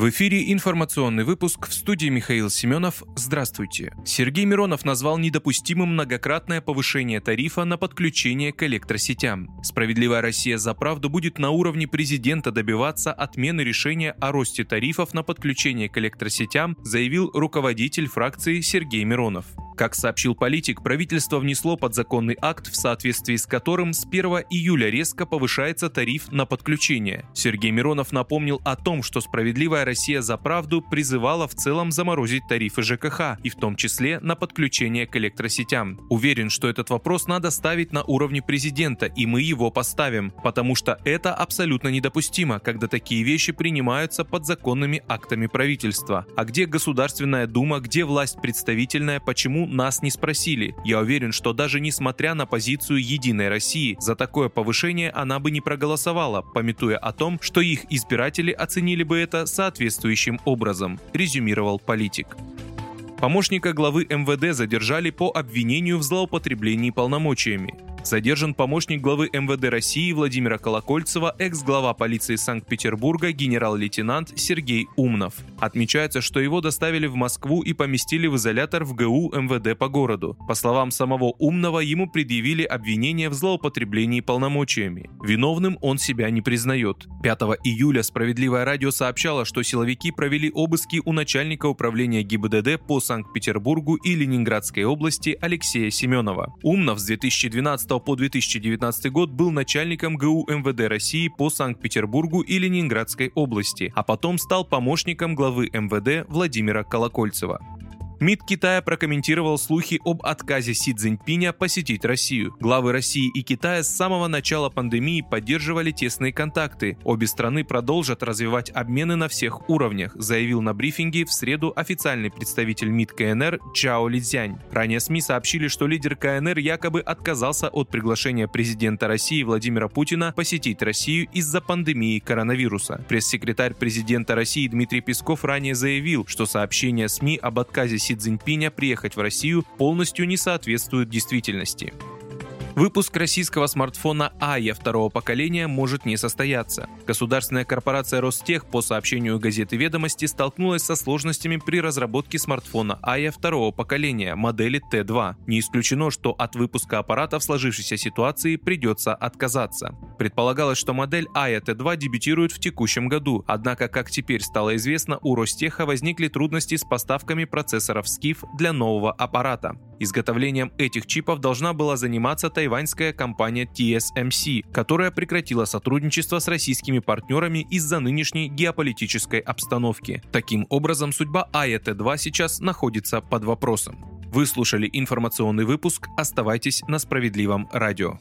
В эфире информационный выпуск в студии Михаил Семенов. Здравствуйте. Сергей Миронов назвал недопустимым многократное повышение тарифа на подключение к электросетям. Справедливая Россия за правду будет на уровне президента добиваться отмены решения о росте тарифов на подключение к электросетям, заявил руководитель фракции Сергей Миронов. Как сообщил политик, правительство внесло подзаконный акт, в соответствии с которым с 1 июля резко повышается тариф на подключение. Сергей Миронов напомнил о том, что справедливая Россия за правду призывала в целом заморозить тарифы ЖКХ, и в том числе на подключение к электросетям. Уверен, что этот вопрос надо ставить на уровне президента, и мы его поставим, потому что это абсолютно недопустимо, когда такие вещи принимаются подзаконными актами правительства. А где Государственная Дума, где власть представительная, почему нас не спросили. Я уверен, что даже несмотря на позицию Единой России, за такое повышение она бы не проголосовала, пометуя о том, что их избиратели оценили бы это соответствующим образом, резюмировал политик. Помощника главы МВД задержали по обвинению в злоупотреблении полномочиями. Задержан помощник главы МВД России Владимира Колокольцева, экс-глава полиции Санкт-Петербурга генерал-лейтенант Сергей Умнов. Отмечается, что его доставили в Москву и поместили в изолятор в ГУ МВД по городу. По словам самого Умного, ему предъявили обвинение в злоупотреблении полномочиями. Виновным он себя не признает. 5 июля «Справедливое радио» сообщало, что силовики провели обыски у начальника управления ГИБДД по Санкт-Петербургу и Ленинградской области Алексея Семенова. Умнов с 2012 по 2019 год был начальником ГУ МВД России по Санкт-Петербургу и Ленинградской области, а потом стал помощником главы МВД Владимира Колокольцева. МИД Китая прокомментировал слухи об отказе Си Цзиньпиня посетить Россию. Главы России и Китая с самого начала пандемии поддерживали тесные контакты. Обе страны продолжат развивать обмены на всех уровнях, заявил на брифинге в среду официальный представитель МИД КНР Чао Лидзянь. Ранее СМИ сообщили, что лидер КНР якобы отказался от приглашения президента России Владимира Путина посетить Россию из-за пандемии коронавируса. Пресс-секретарь президента России Дмитрий Песков ранее заявил, что сообщение СМИ об отказе Си Цзиньпиня приехать в Россию полностью не соответствует действительности. Выпуск российского смартфона АЯ второго поколения может не состояться. Государственная корпорация Ростех по сообщению газеты «Ведомости» столкнулась со сложностями при разработке смартфона АЯ второго поколения модели Т2. Не исключено, что от выпуска аппарата в сложившейся ситуации придется отказаться. Предполагалось, что модель АЯ Т2 дебютирует в текущем году, однако, как теперь стало известно, у Ростеха возникли трудности с поставками процессоров SKIF для нового аппарата. Изготовлением этих чипов должна была заниматься тайваньская компания TSMC, которая прекратила сотрудничество с российскими партнерами из-за нынешней геополитической обстановки. Таким образом, судьба АЕТ-2 сейчас находится под вопросом. Вы слушали информационный выпуск. Оставайтесь на справедливом радио.